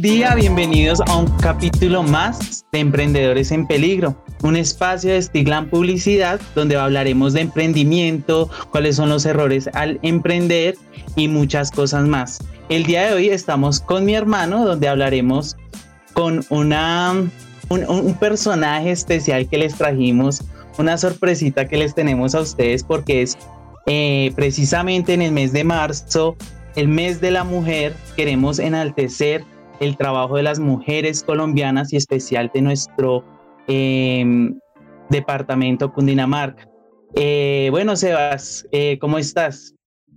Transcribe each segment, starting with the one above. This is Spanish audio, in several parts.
Día, bienvenidos a un capítulo más de Emprendedores en Peligro, un espacio de Stiglan Publicidad donde hablaremos de emprendimiento, cuáles son los errores al emprender y muchas cosas más. El día de hoy estamos con mi hermano donde hablaremos con una, un, personaje especial que les trajimos, una sorpresita que les tenemos a ustedes porque es eh, precisamente en el mes de marzo el mes de la mujer, queremos enaltecer el trabajo de las mujeres colombianas y especial de nuestro em, departamento Cundinamarca. Eh, bueno, Sebas, eh, ¿cómo estás?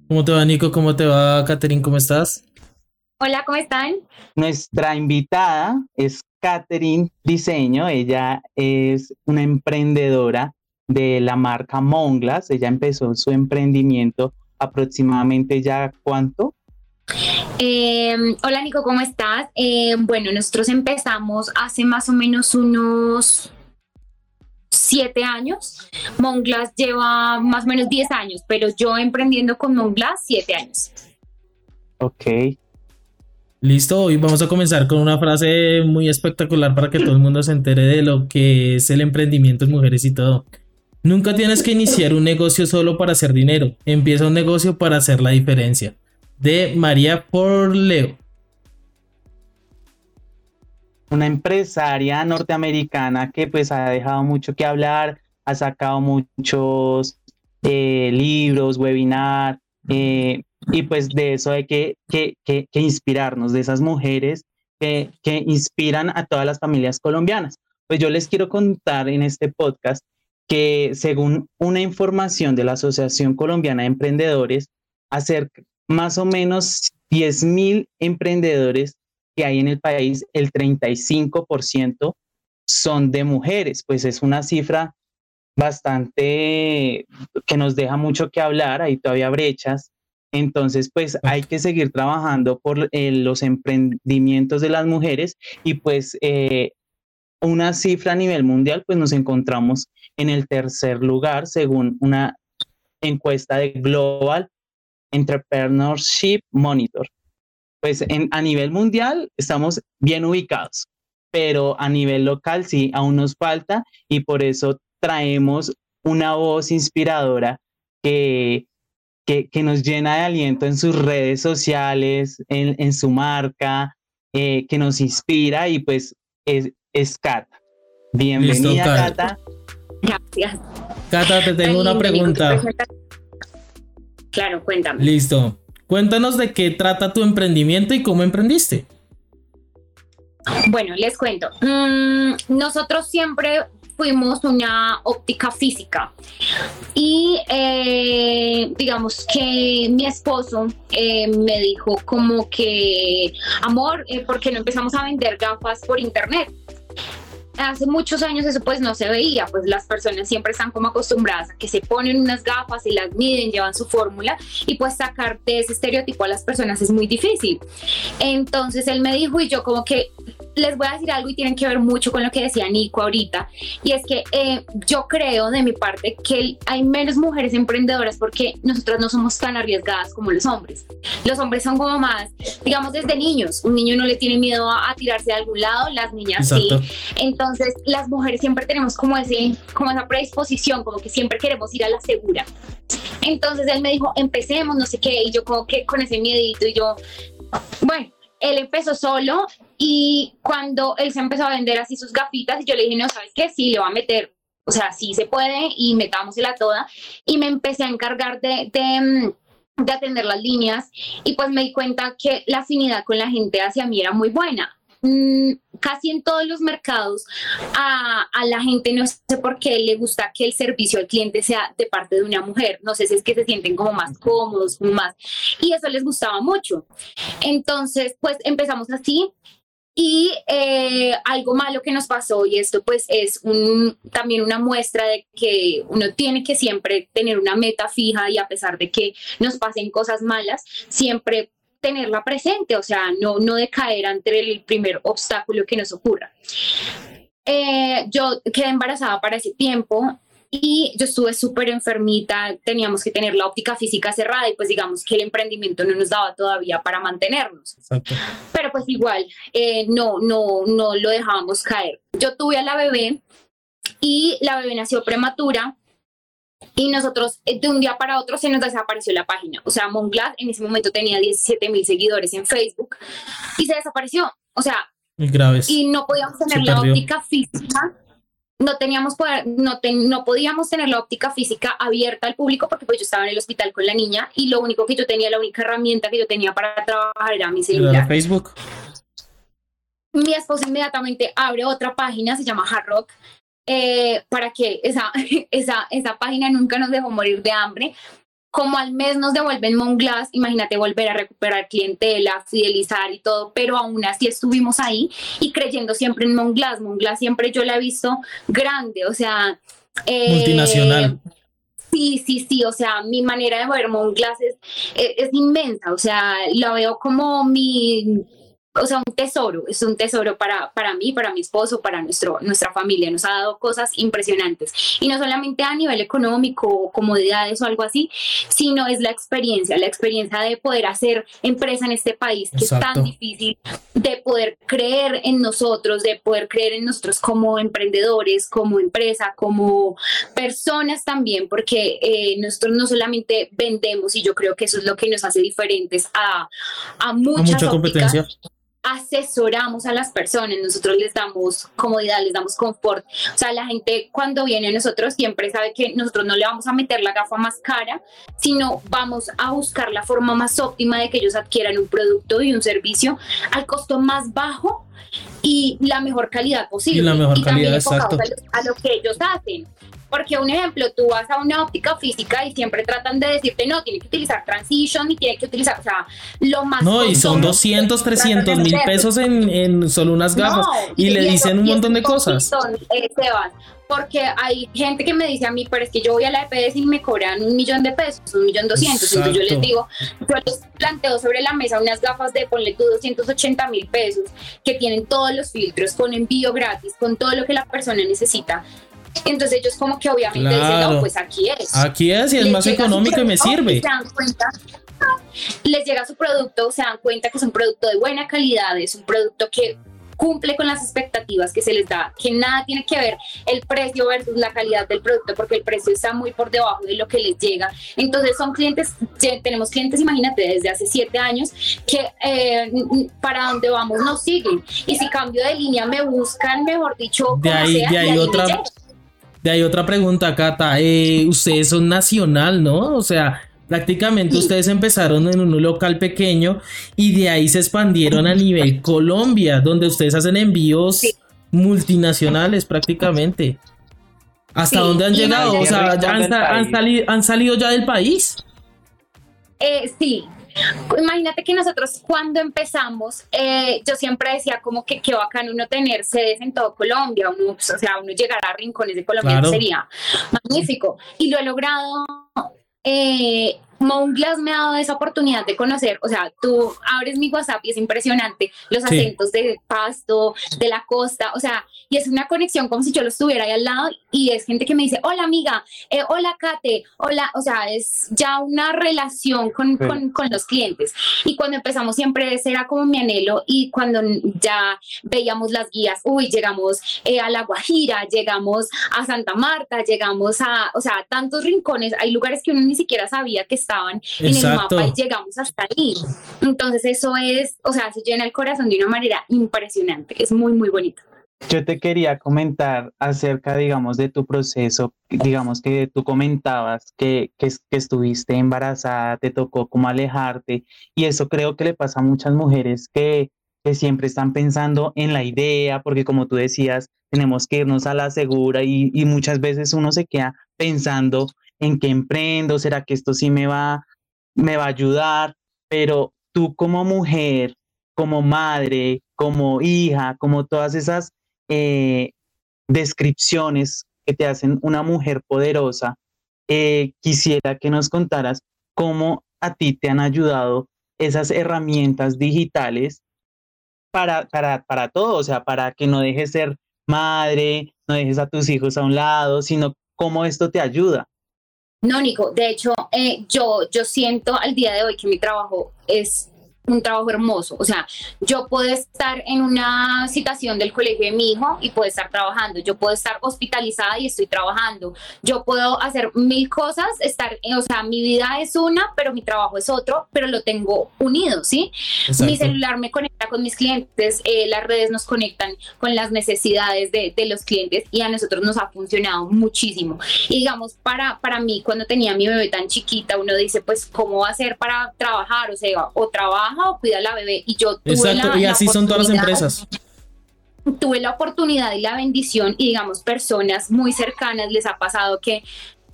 ¿Cómo te va, Nico? ¿Cómo te va, Catherine? ¿Cómo estás? Hola, ¿cómo están? Nuestra invitada es Catherine Diseño. Ella es una emprendedora de la marca Monglas. Ella empezó su emprendimiento aproximadamente ya cuánto? Em, hola Nico, ¿cómo estás? Em, bueno, nosotros empezamos hace más o menos unos siete años. Monglas lleva más o menos diez años, pero yo emprendiendo con Monglas siete años. Ok. Listo, hoy vamos a comenzar con una frase muy espectacular para que todo el mundo se entere de lo que es el emprendimiento en mujeres y todo. Nunca tienes que iniciar un negocio solo para hacer dinero. Empieza un negocio para hacer la diferencia. De María Porleo. Una empresaria norteamericana que pues ha dejado mucho que hablar, ha sacado muchos eh, libros, webinar, eh, y pues de eso hay que, que, que, inspirarnos, de esas mujeres que, que inspiran a todas las familias colombianas. Pues yo les quiero contar en este podcast que según una información de la Asociación Colombiana de Emprendedores, hacer más o menos 10 mil emprendedores que hay en el país, el 35% son de mujeres, pues es una cifra bastante que nos deja mucho que hablar, hay todavía brechas. Entonces, pues hay que seguir trabajando por eh, los emprendimientos de las mujeres y pues eh, una cifra a nivel mundial, pues nos encontramos en el tercer lugar según una encuesta de Global Entrepreneurship Monitor. Pues en, a nivel mundial estamos bien ubicados, pero a nivel local sí, aún nos falta y por eso traemos una voz inspiradora que, que, que nos llena de aliento en sus redes sociales, en, en su marca, eh, que nos inspira y pues es, es Cata. Bienvenida, Cata. Gracias. Cata, te tengo una pregunta. Claro, cuéntame. Listo. Cuéntanos de qué trata tu emprendimiento y cómo emprendiste. Bueno, les cuento. Mm, nosotros siempre fuimos una óptica física y eh, digamos que mi esposo eh, me dijo como que, amor, eh, ¿por qué no empezamos a vender gafas por internet? Hace muchos años eso pues no se veía, pues las personas siempre están como acostumbradas a que se ponen unas gafas y las miden, llevan su fórmula y pues sacar de ese estereotipo a las personas es muy difícil. Entonces él me dijo y yo como que les voy a decir algo y tienen que ver mucho con lo que decía Nico ahorita, y es que eh, yo creo de mi parte que hay menos mujeres emprendedoras porque nosotras no somos tan arriesgadas como los hombres. Los hombres son como más, digamos, desde niños. Un niño no le tiene miedo a, tirarse de algún lado, las niñas sí. Entonces, las mujeres siempre tenemos como, ese, como esa predisposición, como que siempre queremos ir a la segura. Entonces él me dijo, empecemos, no sé qué, y yo como que con ese miedito, y yo, bueno, él empezó solo y cuando él se empezó a vender así sus gafitas, yo le dije, no, ¿sabes qué? Sí, le va a meter, o sea, sí se puede y metámosela toda. Y me empecé a encargar de, de, mm, de atender las líneas y pues me di cuenta que la afinidad con la gente hacia mí era muy buena. Mm, casi en todos los mercados a, la gente no sé por qué le gusta que el servicio al cliente sea de parte de una mujer. No sé si es que se sienten como más cómodos, más. Y eso les gustaba mucho. Entonces, pues empezamos así. Y eh, algo malo que nos pasó, y esto pues es también una muestra de que uno tiene que siempre tener una meta fija y a pesar de que nos pasen cosas malas, siempre tenerla presente, o sea, no, no decaer ante el primer obstáculo que nos ocurra. Eh, yo quedé embarazada para ese tiempo y yo estuve súper enfermita, teníamos que tener la óptica física cerrada y pues digamos que el emprendimiento no nos daba todavía para mantenernos. Pero pues igual, eh, no, no, no lo dejábamos caer. Yo tuve a la bebé y la bebé nació prematura y nosotros eh, de un día para otro se nos desapareció la página. O sea, Monglas en ese momento tenía 17 mil seguidores en Facebook y se desapareció. O sea, y no podíamos tener la óptica física no teníamos poder, no, no podíamos tener la óptica física abierta al público porque pues yo estaba en el hospital con la niña y lo único que yo tenía, la única herramienta que yo tenía para trabajar era mi celular. Facebook. Mi esposo inmediatamente abre otra página, se llama Hard Rock, eh, para que esa, esa, esa página nunca nos dejó morir de hambre, como al mes nos devuelven Monglass, imagínate volver a recuperar clientela, fidelizar y todo, pero aún así estuvimos ahí y creyendo siempre en Monglass. Monglass siempre yo la he visto grande, o sea... Eh, Multinacional. Sí, sí, sí, o sea, mi manera de ver Monglass es, es inmensa, o sea, la veo como mi o sea, un tesoro, es un tesoro para, para mí, para mi esposo, para nuestro, nuestra familia. Nos ha dado cosas impresionantes. Y no solamente a nivel económico, comodidades o algo así, sino es la experiencia, la experiencia de poder hacer empresa en este país, que es tan difícil, de poder creer en nosotros, de poder creer en nosotros como emprendedores, como empresa, como personas también, porque eh, nosotros no solamente vendemos, y yo creo que eso es lo que nos hace diferentes a, a muchas a mucha competencia asesoramos a las personas, nosotros les damos comodidad, les damos confort. O sea, la gente cuando viene a nosotros siempre sabe que nosotros no le vamos a meter la gafa más cara, sino vamos a buscar la forma más óptima de que ellos adquieran un producto y un servicio al costo más bajo y la mejor calidad posible. Y la mejor calidad, exacto. a lo que ellos hacen. Porque un ejemplo, tú vas a una óptica física y siempre tratan de decirte, no, tiene que utilizar transition y tiene que utilizar, o sea, lo más... No, y son 200, 300 mil pesos en, en, solo unas gafas y, le dicen un montón de cosas. Eh, porque hay gente que me dice a mí, pero es que yo voy a la EPS y me cobran un millón de pesos, un millón doscientos. Entonces yo les digo, yo les planteo sobre la mesa unas gafas de, ponle tú, 280 mil pesos, que tienen todos los filtros, con envío gratis, con todo lo que la persona necesita. Entonces ellos como que obviamente dicen, no, pues aquí es. Aquí es y es más económico y me sirve. Se dan cuenta, les llega su producto, se dan cuenta que es un producto de buena calidad, es un producto que cumple con las expectativas que se les da, que nada tiene que ver el precio versus la calidad del producto, porque el precio está muy por debajo de lo que les llega. Entonces son clientes, tenemos clientes, imagínate, desde hace siete años, que eh, para donde vamos nos siguen. Y si cambio de línea me buscan, mejor dicho, de ahí, de ahí otra... De ahí otra pregunta, Cata. Eh, ustedes son nacional, ¿no? O sea, prácticamente ustedes empezaron en un local pequeño y de ahí se expandieron a nivel Colombia, donde ustedes hacen envíos multinacionales prácticamente. ¿Hasta dónde han llegado? O sea, han, salido, ¿han salido ya del país? Eh, sí, Imagínate que nosotros cuando empezamos, eh, yo siempre decía como que qué bacán uno tener sedes en todo Colombia, uno, o sea, uno llegar a rincones de Colombia sería magnífico. Y lo he logrado eh, Monglas me ha dado esa oportunidad de conocer, o sea, tú abres mi WhatsApp y es impresionante los acentos de Pasto, de la costa, o sea, y es una conexión como si yo lo estuviera ahí al lado y es gente que me dice, hola amiga, eh, hola Kate, hola, o sea, es ya una relación con, con, con, los clientes. Y cuando empezamos siempre ese era como mi anhelo y cuando ya veíamos las guías, uy, llegamos eh, a La Guajira, llegamos a Santa Marta, llegamos a, o sea, tantos rincones, hay lugares que uno ni siquiera sabía que estaban en el mapa y llegamos hasta ahí. Entonces eso es, o sea, se llena el corazón de una manera impresionante, es muy, muy bonito. Yo te quería comentar acerca, digamos, de tu proceso, digamos que tú comentabas que, que, que, estuviste embarazada, te tocó como alejarte, y eso creo que le pasa a muchas mujeres que, que siempre están pensando en la idea, porque como tú decías, tenemos que irnos a la segura y, y muchas veces uno se queda pensando en qué emprendo, será que esto sí me va, me va a ayudar, pero tú como mujer, como madre, como hija, como todas esas eh, descripciones que te hacen una mujer poderosa, eh, quisiera que nos contaras cómo a ti te han ayudado esas herramientas digitales para, para, para todo, o sea, para que no dejes ser madre, no dejes a tus hijos a un lado, sino cómo esto te ayuda. No, Nico, de hecho, eh, yo, yo siento al día de hoy que mi trabajo es un trabajo hermoso. O sea, yo puedo estar en una situación del colegio de mi hijo y puedo estar trabajando. Yo puedo estar hospitalizada y estoy trabajando. Yo puedo hacer mil cosas, estar, o sea, mi vida es una, pero mi trabajo es otro, pero lo tengo unido, ¿sí? Mi celular me conecta con mis clientes, eh, las redes nos conectan con las necesidades de, de, los clientes y a nosotros nos ha funcionado muchísimo. Y digamos, para, para mí, cuando tenía mi bebé tan chiquita, uno dice, pues, ¿cómo va a ser para trabajar? O sea, o trabaja o cuida a la bebé. Y yo tuve Exacto, y así son todas las empresas. Tuve la oportunidad y la bendición y digamos personas muy cercanas les ha pasado que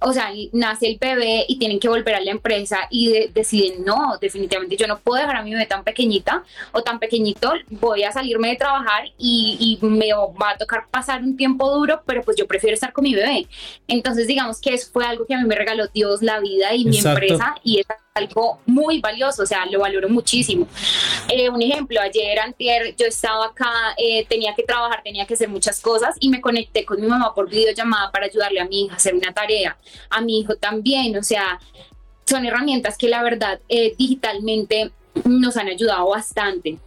o sea, nace el bebé y tienen que volver a la empresa y deciden, no, definitivamente yo no puedo dejar a mi bebé tan pequeñita o tan pequeñito, voy a salirme de trabajar y, y, me va a tocar pasar un tiempo duro, pero pues yo prefiero estar con mi bebé. Entonces, digamos que eso fue algo que a mí me regaló Dios, la vida y mi empresa y es algo muy valioso, o sea, lo valoro muchísimo. Eh, un ejemplo, ayer, antier, yo estaba acá, eh, tenía que trabajar, tenía que hacer muchas cosas y me conecté con mi mamá por videollamada para ayudarle a mi hija a hacer una tarea a mi hijo también, o sea, son herramientas que la verdad eh, digitalmente nos han ayudado bastante.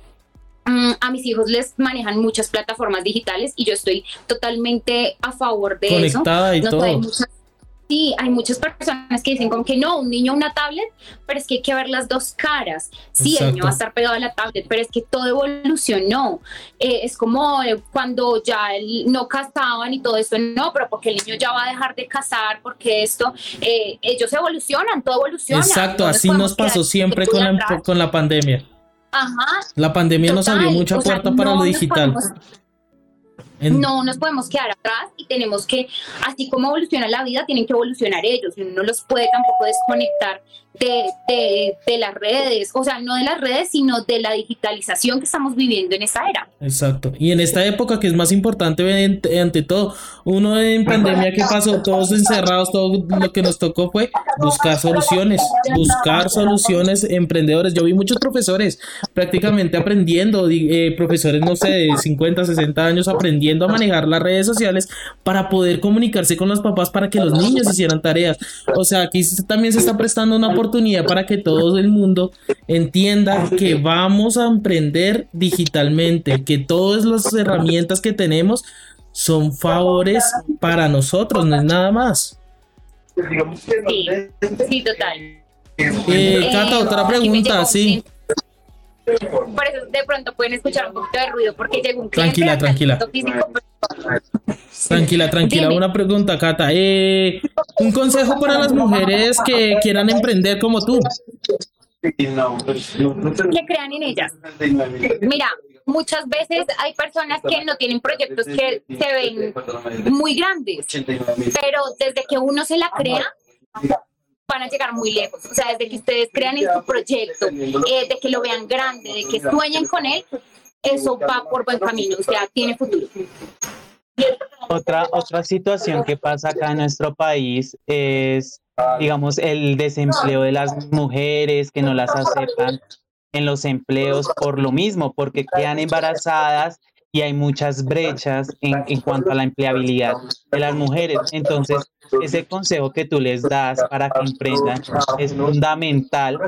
Mm, a mis hijos les manejan muchas plataformas digitales y yo estoy totalmente a favor de Conectada eso. Y todo sí, hay muchas personas que dicen como que no, un niño una tablet, pero es que hay que ver las dos caras. Sí, el niño va a estar pegado a la tablet, pero es que todo evolucionó. Eh, es como eh, cuando ya no casaban y todo esto, no, pero porque el niño ya va a dejar de casar, porque esto, eh, ellos evolucionan, todo evoluciona. Exacto, así nos pasó siempre con la, con la pandemia. Ajá. La pandemia nos abrió mucha puerta para lo digital. No nos podemos quedar atrás y tenemos que, así como evoluciona la vida, tienen que evolucionar ellos. Uno no los puede tampoco desconectar de, de, las redes, o sea, no de las redes, sino de la digitalización que estamos viviendo en esta era. Exacto. Y en esta época que es más importante ante todo, uno en pandemia que pasó, todos encerrados, todo lo que nos tocó fue buscar soluciones, buscar soluciones, emprendedores. Yo vi muchos profesores prácticamente aprendiendo, eh, profesores, no sé, de 50, 60 años aprendiendo a manejar las redes sociales para poder comunicarse con los papás para que los niños hicieran tareas. O sea, aquí también se está prestando una oportunidad oportunidad para que todo el mundo entienda que vamos a emprender digitalmente, que todas las herramientas que tenemos son favores para nosotros, no es nada más. Sí, total. Eh, Cata, otra pregunta, sí. Por eso de pronto pueden escuchar un poquito de ruido porque llegó un cliente Tranquila, tranquila. Tranquila, tranquila. Una pregunta, Cata. Eh, un consejo para las mujeres que quieran emprender como tú. Que crean en ellas. Mira, muchas veces hay personas que no tienen proyectos que se ven muy grandes, pero desde que uno se la crea, van a llegar muy lejos. O sea, desde que ustedes crean en su proyecto, eh, de que lo vean grande, de que sueñen con él, eso va por buen camino, o sea, tiene futuro. Otra, otra situación que pasa acá en nuestro país es, digamos, el desempleo de las mujeres que no las aceptan en los empleos por lo mismo, porque quedan embarazadas y hay muchas brechas en, en cuanto a la empleabilidad de las mujeres. Entonces, ese consejo que tú les das para que emprendan es fundamental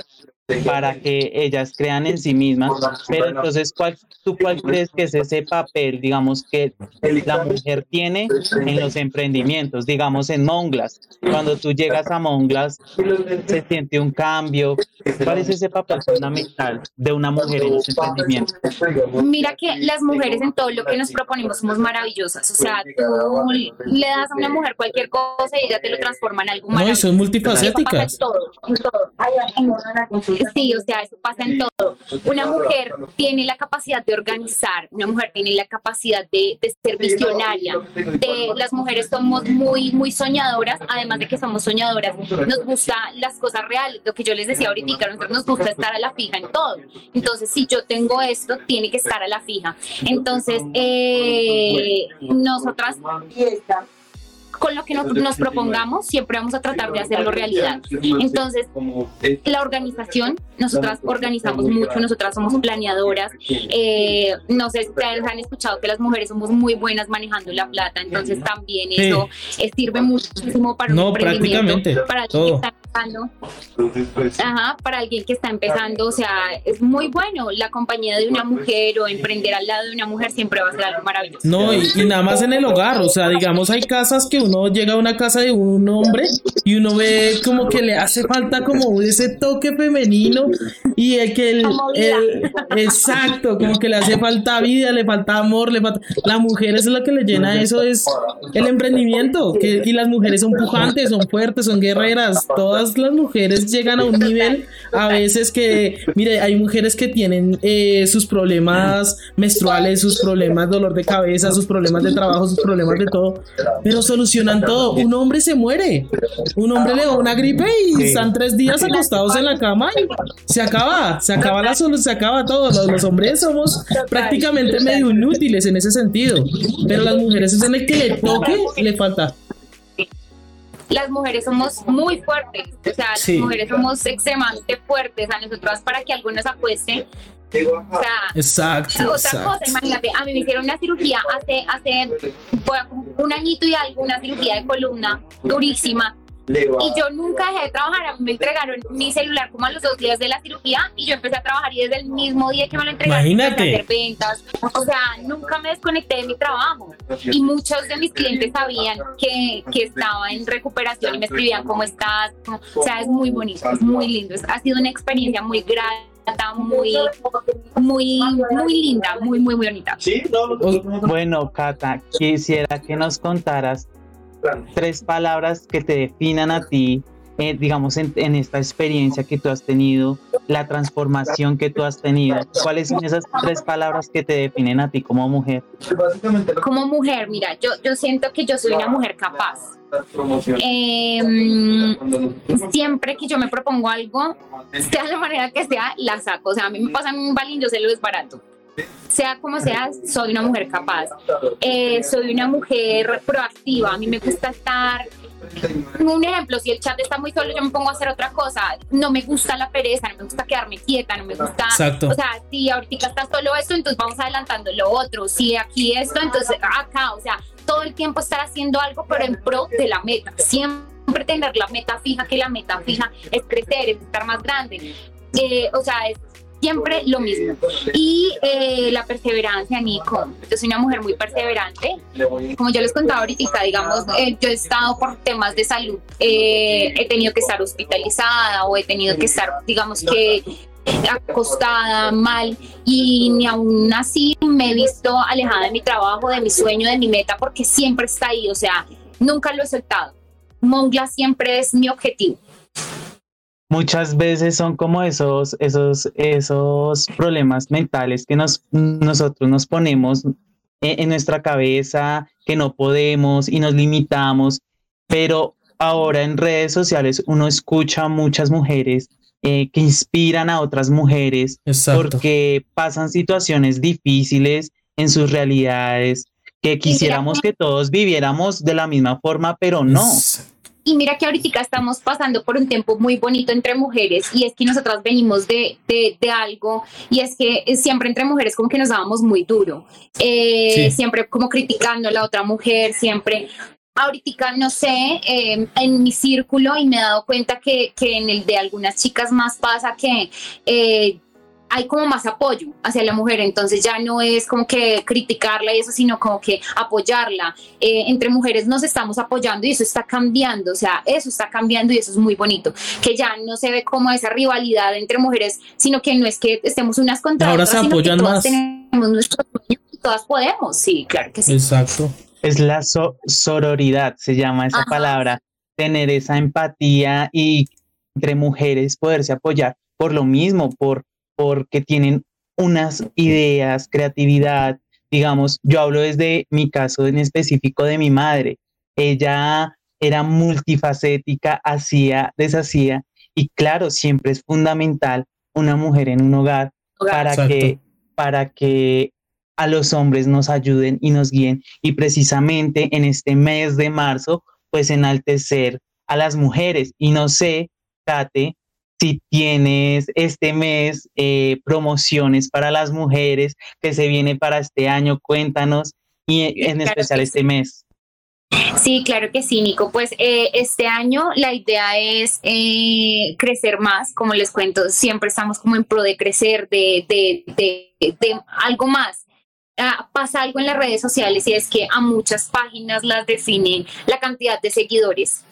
para que ellas crean en sí mismas. Pero entonces, ¿cuál, ¿tú cuál crees que es ese papel, digamos, que la mujer tiene en los emprendimientos? Digamos, en Monglas. Cuando tú llegas a Monglas, se siente un cambio. ¿Cuál es ese papel fundamental de una mujer en los emprendimientos? Mira que las mujeres en todo lo que nos proponemos somos maravillosas. O sea, tú le das a una mujer cualquier cosa y ella te lo transforma en algo maravilloso. No, son multifacéticas. todo, en todo. Sí, o sea, eso pasa en todo. Una mujer tiene la capacidad de organizar, una mujer tiene la capacidad de, ser visionaria. De, las mujeres somos muy, muy soñadoras, además de que somos soñadoras, nos gusta las cosas reales, lo que yo les decía ahorita, a nosotros nos gusta estar a la fija en todo. Entonces, si yo tengo esto, tiene que estar a la fija. Entonces, eh, nosotras con lo que nos, propongamos, siempre vamos a tratar de hacerlo realidad. Entonces, la organización, nosotras organizamos mucho, nosotras somos planeadoras. Eh, no sé si ustedes han escuchado que las mujeres somos muy buenas manejando la plata, entonces también eso sirve muchísimo para no, prácticamente para está empezando. Ajá, para alguien que está empezando, o sea, es muy bueno la compañía de una mujer o emprender al lado de una mujer siempre va a ser algo maravilloso. No, y, y nada más en el hogar, o sea, digamos, hay casas que uno llega a una casa de un hombre y uno ve como que le hace falta como ese toque femenino y el que el, exacto, como que le hace falta vida, le falta amor, le falta la mujer es lo que le llena eso es el emprendimiento que, y las mujeres son pujantes, son fuertes, son guerreras, todas las mujeres llegan a un nivel a veces que mire, hay mujeres que tienen eh, sus problemas menstruales, sus problemas dolor de cabeza, sus problemas de trabajo, sus problemas de todo, pero solucionan todo. Un hombre se muere. Un hombre le da una gripe y están tres días acostados en la cama y se acaba, se acaba la solución, se acaba todo. Los, hombres somos prácticamente medio inútiles en ese sentido, pero las mujeres es en el que le toque, le falta. Las mujeres somos muy fuertes, o sea, las mujeres somos extremadamente fuertes, a nosotros para que algunos apuesten o sea, exacto, otra cosa, imagínate, a mí me hicieron una cirugía hace, hace un añito y algo, una cirugía de columna durísima. Y yo nunca dejé de trabajar, a mí me entregaron mi celular como a los dos días de la cirugía y yo empecé a trabajar y desde el mismo día que me lo entregaron Imagínate. a hacer ventas. O sea, nunca me desconecté de mi trabajo. Y muchos de mis clientes sabían que, que estaba en recuperación y me escribían cómo estás. O sea, es muy bonito, es muy lindo. Ha sido una experiencia muy grande muy, muy, muy linda, muy, muy, muy bonita. Bueno, Cata, quisiera que nos contaras tres palabras que te definan a ti, eh, digamos, en, esta experiencia que tú has tenido, la transformación que tú has tenido. ¿Cuáles son esas tres palabras que te definen a ti como mujer? Como mujer, mira, yo, yo siento que yo soy una mujer capaz Em, siempre que yo me propongo algo, sea la manera que sea, la saco. O sea, a mí me pasan un balín, yo sé lo barato Sea como sea, soy una mujer capaz. Eh, soy una mujer proactiva. A mí me gusta estar un ejemplo, si el chat está muy solo, yo me pongo a hacer otra cosa. No me gusta la pereza, no me gusta quedarme quieta, no me gusta. Exacto. O sea, si ahorita está solo esto, entonces vamos adelantando lo otro. Si aquí esto, entonces acá. O sea, todo el tiempo estar haciendo algo, pero en pro de la meta. Siempre tener la meta fija, que la meta fija es crecer, es estar más grande. Eh, o sea, es siempre lo mismo. Y eh, la perseverancia, Nico. Yo soy una mujer muy perseverante. Como yo les contaba ahorita, digamos, eh, yo he estado por temas de salud, he tenido que estar hospitalizada o he tenido que estar, digamos que acostada, mal, y ni aún así me he visto alejada de mi trabajo, de mi sueño, de mi meta, porque siempre está ahí, o sea, nunca lo he soltado. Mongla siempre es mi objetivo. Muchas veces son como esos, esos, esos problemas mentales que nos, nosotros nos ponemos en, en nuestra cabeza, que no podemos y nos limitamos, pero ahora en redes sociales uno escucha a muchas mujeres eh, que inspiran a otras mujeres porque pasan situaciones difíciles en sus realidades, que quisiéramos que todos viviéramos de la misma forma, pero no. Y mira que ahorita estamos pasando por un tiempo muy bonito entre mujeres y es que nosotras venimos de, de, de algo y es que siempre entre mujeres como que nos dábamos muy duro, eh, siempre como criticando a la otra mujer, siempre. Ahorita no sé, em, en mi círculo y me he dado cuenta que, que, en el de algunas chicas más pasa que eh, hay como más apoyo hacia la mujer, entonces ya no es como que criticarla y eso, sino como que apoyarla. Eh, entre mujeres nos estamos apoyando y eso está cambiando, o sea, eso está cambiando y eso es muy bonito, que ya no se ve como esa rivalidad entre mujeres, sino que no es que estemos unas contra Ahora se apoyan más. tenemos nuestros todas podemos, sí, claro que sí. Exacto. Es la sororidad, se llama esa palabra, tener esa empatía y entre mujeres poderse apoyar por lo mismo, por porque tienen unas ideas, creatividad. Digamos, yo hablo desde mi caso en específico de mi madre. Ella era multifacética, hacía, deshacía, y claro, siempre es fundamental una mujer en un hogar para que para que a los hombres nos ayuden y nos guíen. Y precisamente en este mes de marzo, pues enaltecer a las mujeres. Y no sé, Kate, si tienes este mes eh, promociones para las mujeres que se viene para este año, cuéntanos, y en especial este mes. Sí, claro que sí, Nico. Pues eh, este año la idea es eh, crecer más, como les cuento, siempre estamos como en pro de crecer, de, de, de, algo más. Ah, pasa algo en las redes sociales y es que a muchas páginas las definen la cantidad de seguidores.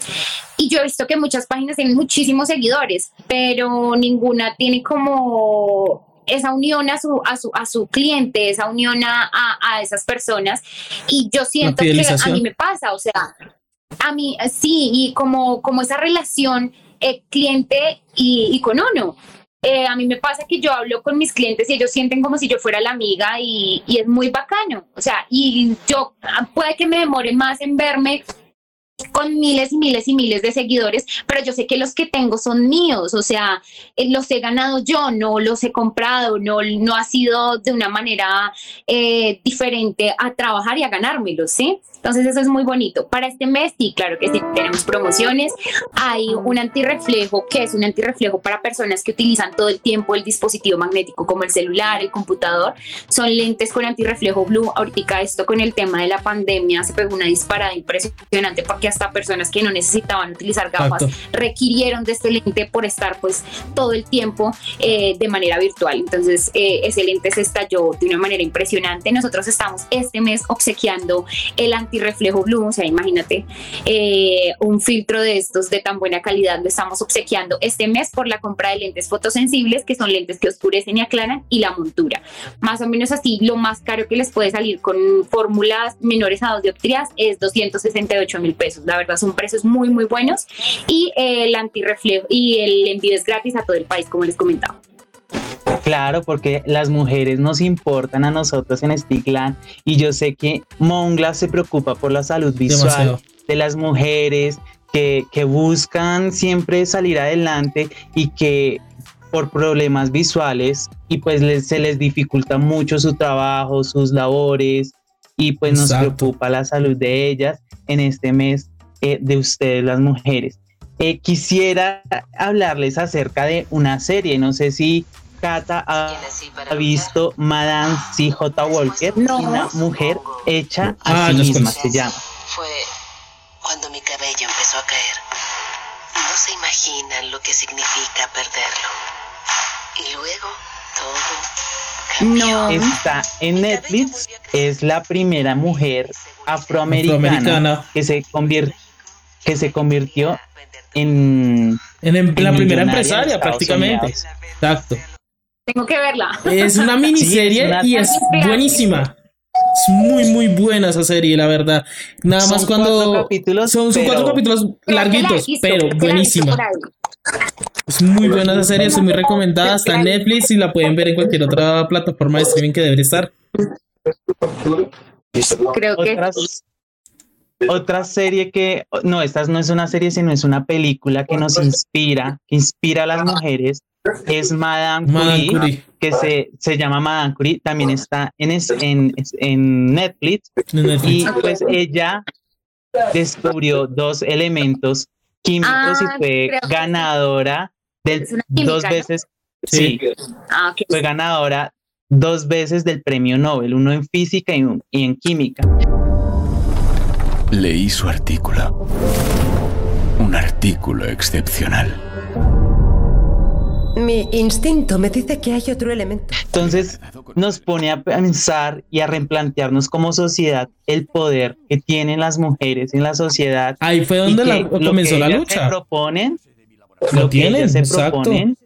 Y yo he visto que muchas páginas tienen muchísimos seguidores, pero ninguna tiene como esa unión a su, a su, a su cliente, esa unión a, a, esas personas. Y yo siento que a mí me pasa, o sea, a mí sí, y como, como esa relación eh, cliente y, y, con uno. Eh, a mí me pasa que yo hablo con mis clientes y ellos sienten como si yo fuera la amiga y, es muy bacano. O sea, y yo ah, puede que me demore más en verme con miles y miles y miles de seguidores, pero yo sé que los que tengo son míos, o sea, eh, los he ganado yo, no los he comprado, no, no ha sido de una manera eh, diferente a trabajar y a ganármelos, ¿sí? Entonces eso es muy bonito. Para este mes, sí, claro que sí, tenemos promociones. Hay un antirreflejo, que es un antirreflejo para personas que utilizan todo el tiempo el dispositivo magnético como el celular, el computador. Son lentes con antirreflejo blue. Ahorita esto con el tema de la pandemia se pegó una disparada impresionante porque hasta personas que no necesitaban utilizar gafas requirieron de este lente por estar pues todo el tiempo eh, de manera virtual. Entonces eh, ese lente se estalló de una manera impresionante. Nosotros estamos este mes obsequiando el antirreflejo reflejo blue, o sea, imagínate, eh, un filtro de estos de tan buena calidad lo estamos obsequiando este mes por la compra de lentes fotosensibles, que son lentes que oscurecen y aclaran, y la montura. Más o menos así, lo más caro que les puede salir con fórmulas menores a dos dioptrías es 268 mil pesos. La verdad, son precios muy, muy buenos. Y el antirreflejo y el envío es gratis a todo el país, como les comentaba. Claro, porque las mujeres nos importan a nosotros en Stigland y yo sé que Mongla se preocupa por la salud visual de las mujeres que, que buscan siempre salir adelante y que por problemas visuales y pues se les dificulta mucho su trabajo, sus labores y pues nos preocupa la salud de ellas en este mes eh, de ustedes las mujeres. Eh, quisiera hablarles acerca de una serie, no sé si Cata ha, visto Madame C.J. Walker, una mujer hecha a ah, sí misma, se llama. Fue cuando mi cabello empezó a caer. No se imaginan lo que significa perderlo. Y luego todo cambió. Está en Netflix, es la primera mujer afroamericana, que se convirtió que se convirtió en, en, la primera empresaria prácticamente. Exacto. Tengo que verla. Es una miniserie y es buenísima. Es muy, muy buena esa serie, la verdad. Nada más cuando. son, cuatro capítulos larguitos, pero buenísima. Es muy buena esa serie, es muy recomendada. Está en Netflix y la pueden ver en cualquier otra plataforma de streaming que debería estar. Creo que. Otra serie que, no, esta no es una serie, sino es una película que nos inspira, que inspira a las mujeres, es Madame, Curie, que se, se llama Madame Curie, también está en, en, en Netflix, y pues ella descubrió dos elementos químicos y ah, fue ganadora del, dos veces, sí, ah, fue ganadora dos veces del premio Nobel, uno en física y, y en química. Leí su artículo. Un artículo excepcional. Mi instinto me dice que hay otro elemento. Entonces nos pone a pensar y a replantearnos como sociedad el poder que tienen las mujeres en la sociedad. Ahí fue donde comenzó la lucha. Se proponen, lo, tienen, se proponen,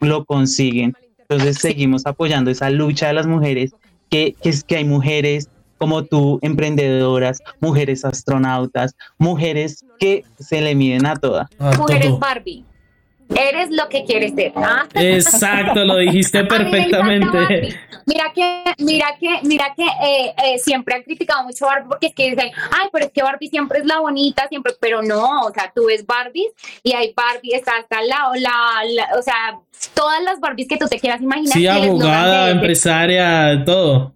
lo consiguen. Entonces seguimos apoyando esa lucha de las mujeres, que, que es que hay mujeres como tú, emprendedoras, mujeres astronautas, mujeres que se le miden a todas. mujeres Barbie. Eres lo que quieres ser. ¿ah? Exacto, lo dijiste perfectamente. Mira que, mira que, mira que eh, eh, siempre han criticado mucho a Barbie porque es que dicen, ay, pero es que Barbie siempre es la bonita, siempre, pero no, o sea, tú ves Barbie y hay Barbie, está hasta al lado, la, o sea, todas las Barbies que tú te quieras imaginar. Sí, abogada, empresaria, todo.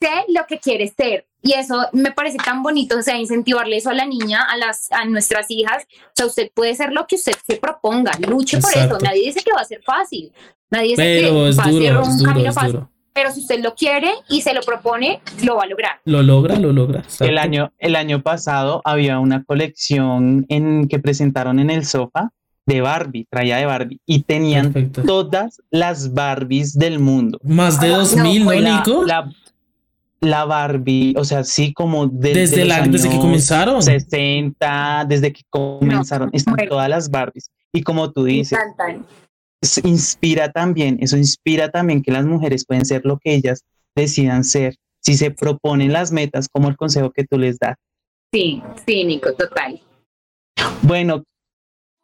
sé lo que quieres ser. Y eso me parece tan bonito, o sea, incentivarle eso a la niña, a las a nuestras hijas. O sea, usted puede ser lo que usted se proponga, luche por eso. Nadie dice que va a ser fácil. Nadie dice Pero que es va a ser un es duro, camino es fácil. duro. Pero si usted lo quiere y se lo propone, lo va a lograr. Lo logra, lo logra. exacto. El año, el año pasado había una colección en, que presentaron en el sofá de Barbie, traía de Barbie, y tenían Perfecto. todas las Barbies del mundo. Más de No, 2000, ¿no, pues la, Nico? la, la Barbie, o sea, sí como de- Desde los la- desde que años comenzaron. 60, desde que comenzaron, están bueno. todas las Barbies. Y como tú dices, inspira también, eso inspira también que las mujeres pueden ser lo que ellas decidan ser, si se proponen las metas como el consejo que tú les das. Sí, sí, Nico, total. Bueno,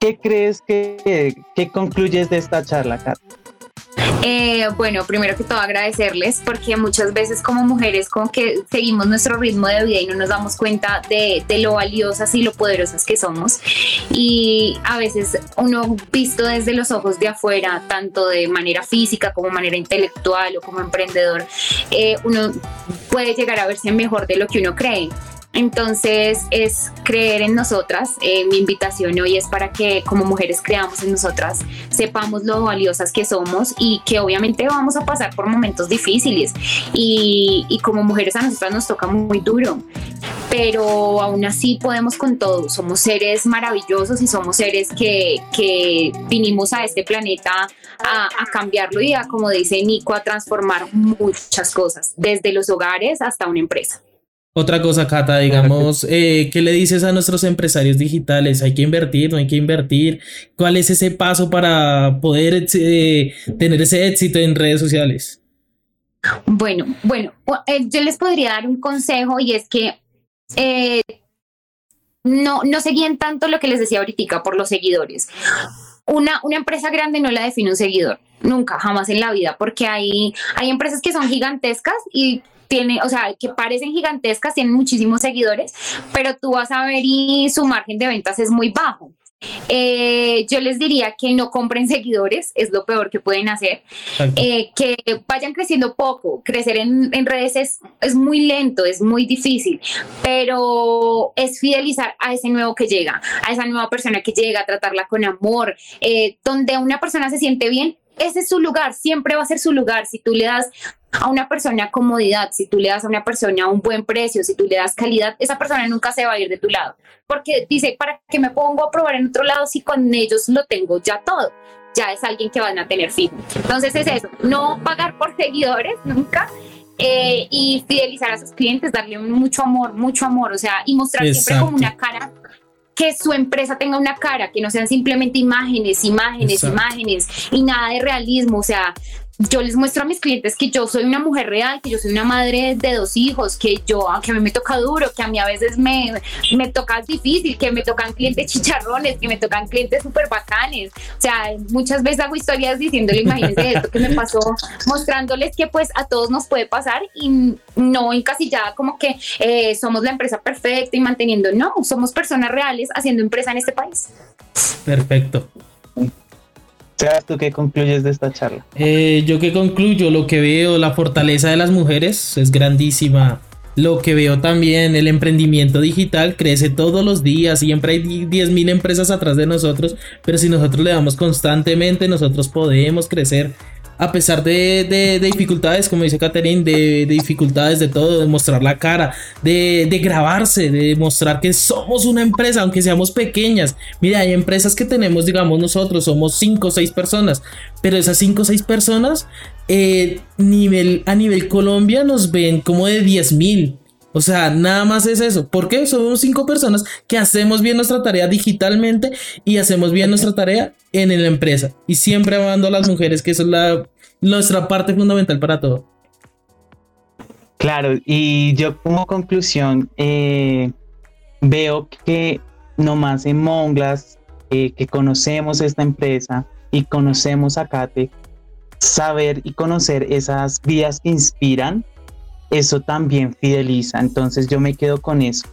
¿qué crees que, que concluyes de esta charla, Kat? Eh, bueno, primero que todo agradecerles porque muchas veces como mujeres como que seguimos nuestro ritmo de vida y no nos damos cuenta de, de lo valiosas y lo poderosas que somos. Y a veces uno visto desde los ojos de afuera, tanto de manera física como manera intelectual o como emprendedor, eh, uno puede llegar a verse mejor de lo que uno cree. Entonces es creer en nosotras. Eh, mi invitación hoy es para que como mujeres creamos en nosotras, sepamos lo valiosas que somos y que obviamente vamos a pasar por momentos difíciles y, como mujeres a nosotras nos toca muy duro, pero aún así podemos con todo. Somos seres maravillosos y somos seres que, que vinimos a este planeta a, a cambiarlo y a, como dice Nico, a transformar muchas cosas, desde los hogares hasta una empresa. Otra cosa, Cata, digamos, eh, ¿qué le dices a nuestros empresarios digitales? ¿Hay que invertir? ¿No hay que invertir? ¿Cuál es ese paso para poder eh, tener ese éxito en redes sociales? Bueno, bueno, eh, yo les podría dar un consejo y es que eh, no, no seguían tanto lo que les decía ahorita por los seguidores. Una, una empresa grande no la define un seguidor, nunca, jamás en la vida, porque hay, hay empresas que son gigantescas y tiene, o sea, que parecen gigantescas, tienen muchísimos seguidores, pero tú vas a ver y su margen de ventas es muy bajo. Eh, yo les diría que no compren seguidores, es lo peor que pueden hacer eh, que vayan creciendo poco. Crecer en, en redes es, es muy lento, es muy difícil, pero es fidelizar a ese nuevo que llega, a esa nueva persona que llega, tratarla con amor, eh, donde una persona se siente bien. Ese es su lugar, siempre va a ser su lugar. Si tú le das a una persona comodidad, si tú le das a una persona un buen precio, si tú le das calidad, esa persona nunca se va a ir de tu lado. Porque dice, ¿para qué me pongo a probar en otro lado si con ellos lo tengo ya todo? Ya es alguien que van a tener fijo. Entonces es eso, no pagar por seguidores nunca. eh, y fidelizar a sus clientes, darle mucho amor, mucho amor, o sea, y mostrar siempre como una cara que su empresa tenga una cara, que no sean simplemente imágenes, imágenes, Exacto. imágenes y nada de realismo. O sea, yo les muestro a mis clientes que yo soy una mujer real, que yo soy una madre de dos hijos, que yo, que a mí me toca duro, que a mí a veces me, me toca difícil, que me tocan clientes chicharrones, que me tocan clientes súper bacanes. O sea, muchas veces hago historias diciéndole, imagínense esto que me pasó, mostrándoles que pues a todos nos puede pasar y no encasillada como que eh, somos la empresa perfecta y manteniendo, no, somos personas reales haciendo empresa en este país. Perfecto. ¿Tú qué concluyes de esta charla? Eh, yo que concluyo, lo que veo, la fortaleza de las mujeres es grandísima. Lo que veo también, el emprendimiento digital crece todos los días, siempre hay 10.000 empresas atrás de nosotros, pero si nosotros le damos constantemente, nosotros podemos crecer a pesar de, de- de dificultades, como dice Catherine, de, de dificultades de todo, de mostrar la cara, de, de grabarse, de mostrar que somos una empresa, aunque seamos pequeñas. Mira, hay empresas que tenemos, digamos, nosotros somos 5 o 6 personas, pero esas 5 o 6 personas eh, nivel, a nivel Colombia nos ven como de 10 mil. O sea, nada más es eso. ¿Por qué? Somos cinco personas que hacemos bien nuestra tarea digitalmente y hacemos bien nuestra tarea en la empresa. Y siempre amando a las mujeres, que eso es nuestra parte fundamental para todo. Claro, y yo como conclusión eh, veo que nomás en Monglas, eh, que conocemos esta empresa y conocemos a Kate, saber y conocer esas vías que inspiran, eso también fideliza. Entonces yo me quedo con eso,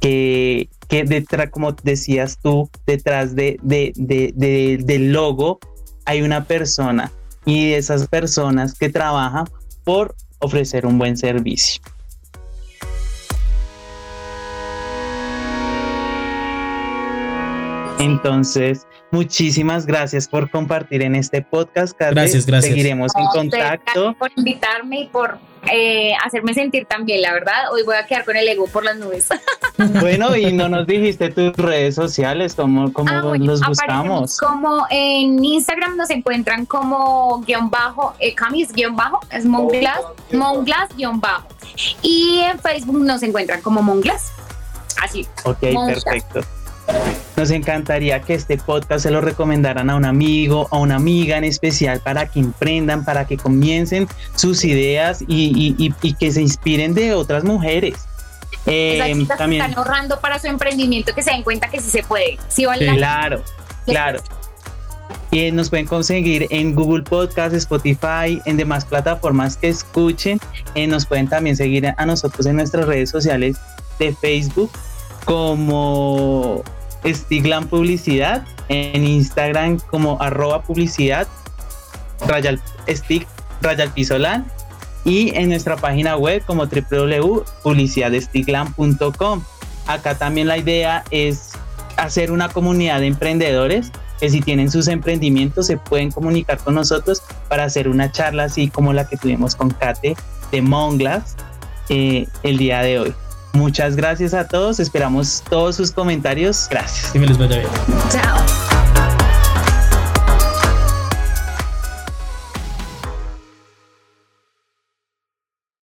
que, que detrás, como decías tú, detrás de, de- de- de- del logo hay una persona y esas personas que trabajan por ofrecer un buen servicio. Entonces, muchísimas gracias por compartir en este podcast. Gracias, gracias. Seguiremos en contacto. por invitarme y por eh, hacerme sentir tan bien, la verdad. Hoy voy a quedar con el ego por las nubes. Bueno, y no nos dijiste tus redes sociales, cómo, cómo Ah, los buscamos. Como en Instagram nos encuentran como guion bajo, eh, camis guion bajo, es Monglass, Monglass guion bajo. Y en Facebook nos encuentran como Monglass. Así. Ok, perfecto. Nos encantaría que este podcast se lo recomendaran a un amigo, a una amiga en especial para que emprendan, para que comiencen sus ideas y, y- y- y que se inspiren de otras mujeres. Eh, también, están ahorrando para su emprendimiento que se den cuenta que sí se puede. Sí vale la claro, claro. Y nos pueden conseguir en Google Podcast, Spotify, en demás plataformas que escuchen. Eh, nos pueden también seguir a nosotros en nuestras redes sociales de Facebook como Stiglan Publicidad, en Instagram como arroba publicidad, rayal, rayal pisolan, y en nuestra página web como www.publicidadestiglan.com. Acá también la idea es hacer una comunidad de emprendedores que si tienen sus emprendimientos se pueden comunicar con nosotros para hacer una charla así como la que tuvimos con Kate de Monglas eh, el día de hoy. Muchas gracias a todos, esperamos todos sus comentarios. Gracias. Que me les vaya bien. Chao.